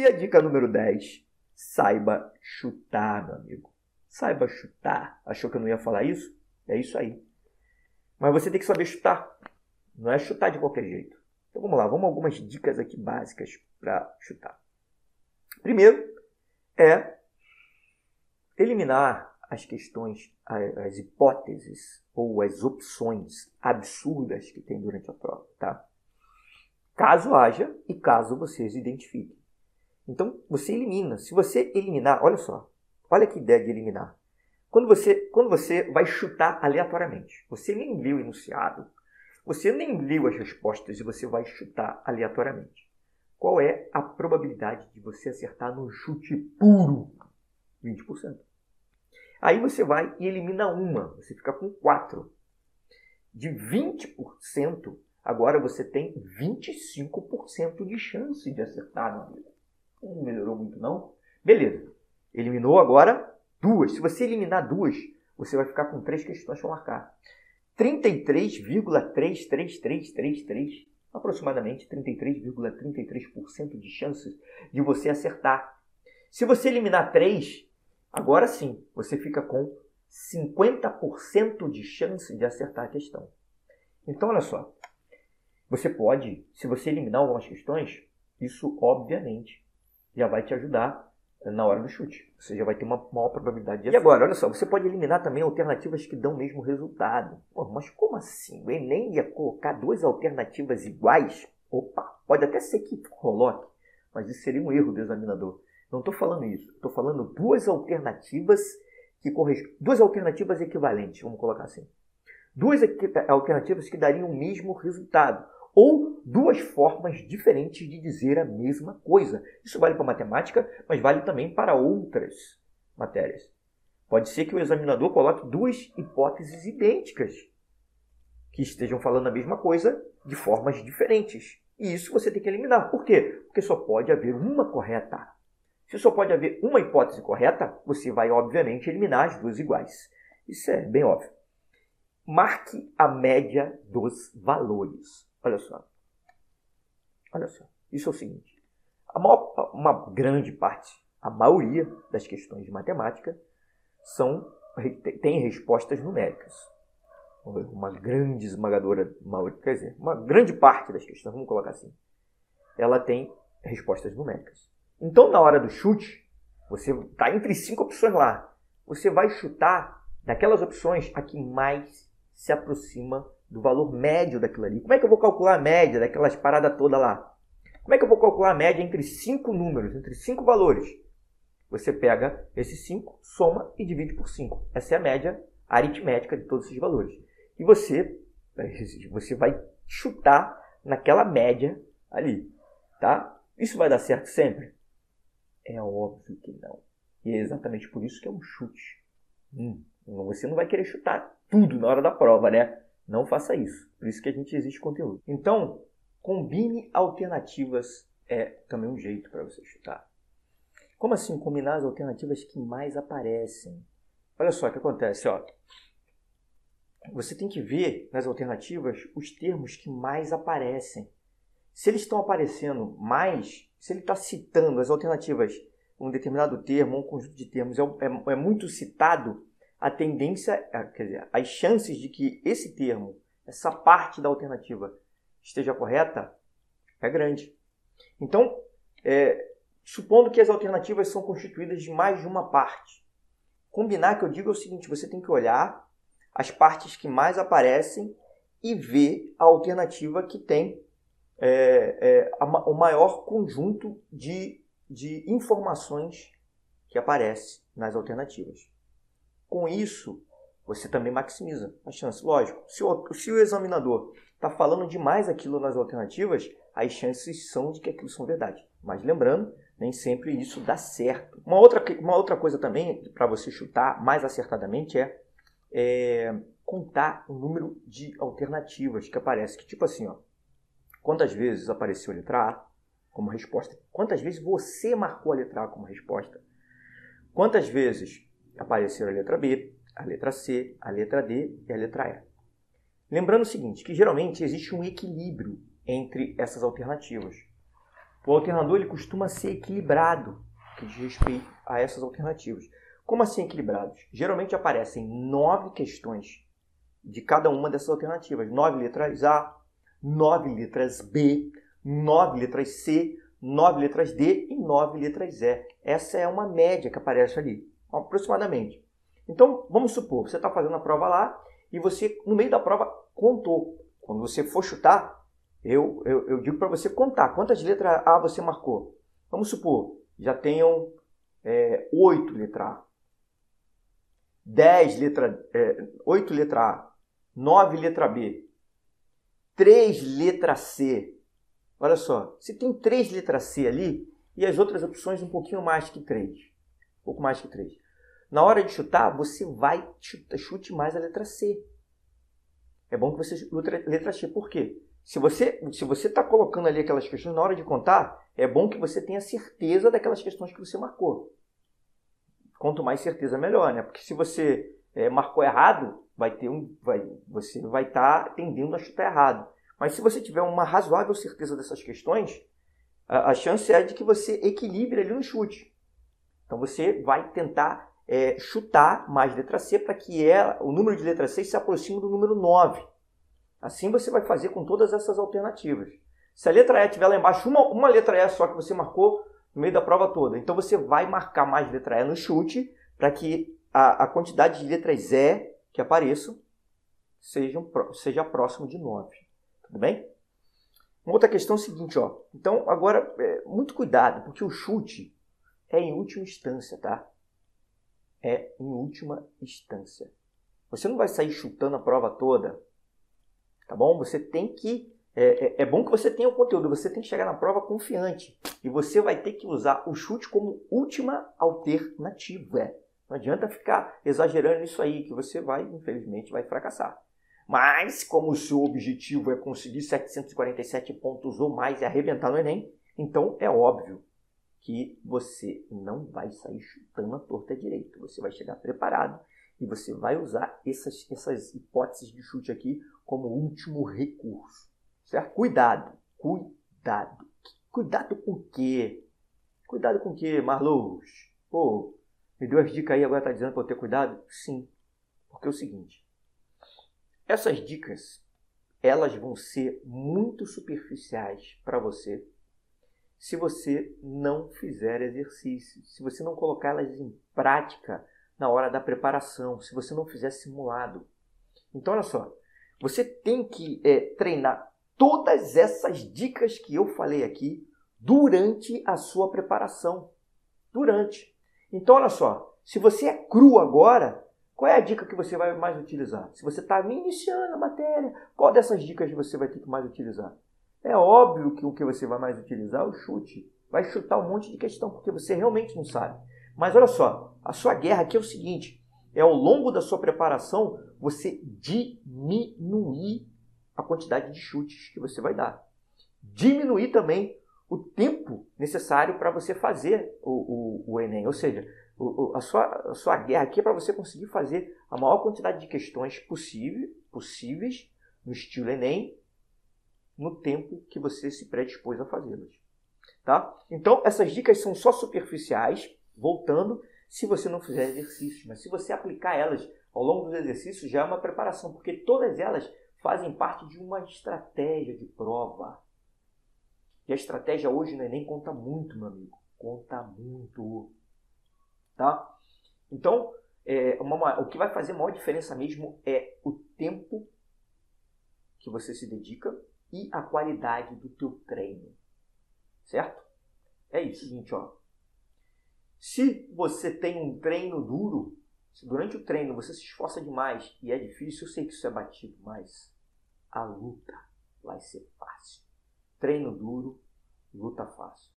E a dica número 10, saiba chutar, meu amigo. Saiba chutar. Achou que eu não ia falar isso? É isso aí. Mas você tem que saber chutar. Não é chutar de qualquer jeito. Então vamos lá, vamos algumas dicas aqui básicas para chutar. Primeiro é eliminar as questões, as hipóteses ou as opções absurdas que tem durante a prova, tá? Caso haja e caso vocês identifiquem. Então, você elimina. Se você eliminar, olha só, olha que ideia de eliminar. Quando você, quando você vai chutar aleatoriamente, você nem leu o enunciado, você nem leu as respostas e você vai chutar aleatoriamente. Qual é a probabilidade de você acertar no chute puro? 20%. Aí você vai e elimina uma, você fica com 4. De 20%, agora você tem 25% de chance de acertar na vida. Não melhorou muito não? Beleza. Eliminou agora duas. Se você eliminar duas, você vai ficar com três questões para marcar. 33,33333, aproximadamente 33,33% de chances de você acertar. Se você eliminar três, agora sim, você fica com 50% de chance de acertar a questão. Então, olha só. Você pode, se você eliminar algumas questões, isso obviamente já vai te ajudar na hora do chute. Você já vai ter uma maior probabilidade de E agora, olha só, você pode eliminar também alternativas que dão o mesmo resultado. Pô, mas como assim? O Enem ia colocar duas alternativas iguais? Opa, pode até ser que coloque, mas isso seria um erro do examinador. Não estou falando isso. Estou falando duas alternativas que correspondem. Duas alternativas equivalentes, vamos colocar assim. Duas alternativas que dariam o mesmo resultado ou duas formas diferentes de dizer a mesma coisa. Isso vale para matemática, mas vale também para outras matérias. Pode ser que o examinador coloque duas hipóteses idênticas que estejam falando a mesma coisa de formas diferentes. E isso você tem que eliminar. Por quê? Porque só pode haver uma correta. Se só pode haver uma hipótese correta, você vai, obviamente, eliminar as duas iguais. Isso é bem óbvio. Marque a média dos valores. Olha só. Olha só. Isso é o seguinte. Maior, uma grande parte, a maioria das questões de matemática são tem respostas numéricas. Uma grande esmagadora, quer dizer, uma grande parte das questões, vamos colocar assim, ela tem respostas numéricas. Então, na hora do chute, você está entre cinco opções lá. Você vai chutar daquelas opções a que mais se aproxima do valor médio daquilo ali. Como é que eu vou calcular a média daquelas paradas todas lá? Como é que eu vou calcular a média entre cinco números, entre cinco valores? Você pega esses cinco, soma e divide por 5. Essa é a média aritmética de todos esses valores. E você, você vai chutar naquela média ali, tá? Isso vai dar certo sempre? É óbvio que não. E é exatamente por isso que é um chute. Hum, você não vai querer chutar tudo na hora da prova, né? Não faça isso. Por isso que a gente existe conteúdo. Então, combine alternativas é também um jeito para você chutar. Como assim combinar as alternativas que mais aparecem? Olha só o que acontece, ó. Você tem que ver nas alternativas os termos que mais aparecem. Se eles estão aparecendo mais, se ele está citando as alternativas, um determinado termo, um conjunto de termos é, é, é muito citado, a tendência, quer dizer, as chances de que esse termo, essa parte da alternativa esteja correta é grande. Então, é, supondo que as alternativas são constituídas de mais de uma parte, combinar que eu digo é o seguinte: você tem que olhar as partes que mais aparecem e ver a alternativa que tem é, é, a, o maior conjunto de, de informações que aparece nas alternativas. Com isso, você também maximiza a chance. Lógico, se o, se o examinador está falando demais aquilo nas alternativas, as chances são de que aquilo são verdade. Mas lembrando, nem sempre isso dá certo. Uma outra, uma outra coisa também para você chutar mais acertadamente é, é, contar o número de alternativas que aparece. Que tipo assim, ó, quantas vezes apareceu a letra A como resposta? Quantas vezes você marcou a letra A como resposta? Quantas vezes apareceram a letra B, a letra C, a letra D e a letra E. Lembrando o seguinte, que geralmente existe um equilíbrio entre essas alternativas. O alternador ele costuma ser equilibrado que diz respeito a essas alternativas. Como assim equilibrados? Geralmente aparecem nove questões de cada uma dessas alternativas. Nove letras A, nove letras B, nove letras C, nove letras D e nove letras E. Essa é uma média que aparece ali, aproximadamente. Então, vamos supor, você está fazendo a prova lá e você, no meio da prova, contou. Quando você for chutar, eu, eu, eu digo para você contar quantas letras A você marcou. Vamos supor, já tenham é, oito letras A. 10 letra, é, 8 letra A, 9 letra B, 3 letra C. Olha só, se tem 3 letra C ali e as outras opções um pouquinho mais que 3. Um pouco mais que 3. Na hora de chutar, você vai chutar, chute mais a letra C. É bom que você chute a letra C. Por quê? Se você se você está colocando ali aquelas questões na hora de contar, é bom que você tenha certeza daquelas questões que você marcou. Quanto mais certeza, melhor, né? Porque se você é, marcou errado, vai ter um, vai, você vai estar tá tendendo a chutar errado. Mas se você tiver uma razoável certeza dessas questões, a, a chance é de que você equilibre ali no chute. Então você vai tentar é, chutar mais letra C para que ela, o número de letra C se aproxime do número 9. Assim você vai fazer com todas essas alternativas. Se a letra E estiver lá embaixo, uma, uma letra E só que você marcou, no meio da prova toda. Então você vai marcar mais letra E no chute para que a, a, quantidade de letras E que apareçam seja, seja próximo de 9. Tudo bem? Uma outra questão é o seguinte, ó. Então, agora, é, muito cuidado, porque o chute é em última instância, tá? É em última instância. Você não vai sair chutando a prova toda, tá bom? Você tem que é, é, é, bom que você tenha o conteúdo, você tem que chegar na prova confiante. E você vai ter que usar o chute como última alternativa. Não adianta ficar exagerando nisso aí, que você vai, infelizmente, vai fracassar. Mas, como o seu objetivo é conseguir 747 pontos ou mais e arrebentar no Enem, então é óbvio que você não vai sair chutando a torta direito. Você vai chegar preparado e você vai usar essas, essas hipóteses de chute aqui como último recurso. Certo? Cuidado. Cuidado. Cuidado com o quê? Cuidado com o quê, Marlous? Pô, me deu as dicas aí, agora tá dizendo para eu ter cuidado? Sim. Porque é o seguinte. Essas dicas, elas vão ser muito superficiais para você se você não fizer exercício, se você não colocá-las em prática na hora da preparação, se você não fizer simulado. Então, olha só, você tem que é, treinar todas essas dicas que eu falei aqui durante a sua preparação. Durante. Então, olha só, se você é cru agora, qual é a dica que você vai mais utilizar? Se você está iniciando a matéria, qual dessas dicas você vai ter que mais utilizar? É óbvio que o que você vai mais utilizar é o chute. Vai chutar um monte de questão, porque você realmente não sabe. Mas olha só, a sua guerra aqui é o seguinte: é ao longo da sua preparação você diminuir a quantidade de chutes que você vai dar. Diminuir também o tempo necessário para você fazer o, o, o Enem. Ou seja, o, a, sua, a sua guerra aqui é para você conseguir fazer a maior quantidade de questões possível, possíveis no estilo Enem no tempo que você se predispôs a fazê-las. Tá? Então, essas dicas são só superficiais, voltando, se você não fizer exercícios. Mas se você aplicar elas ao longo dos exercícios, já é uma preparação, porque todas elas fazem parte de uma estratégia de prova. E a estratégia hoje no Enem conta muito, meu amigo. Conta muito. Tá? Então, é, uma, o que vai fazer maior diferença mesmo é o tempo que você se dedica e a qualidade do teu treino. Certo? É isso, seguinte, ó. Se você tem um treino duro, se durante o treino você se esforça demais e é difícil, eu sei que isso é batido, mas a luta vai ser fácil. Treino duro, luta fácil.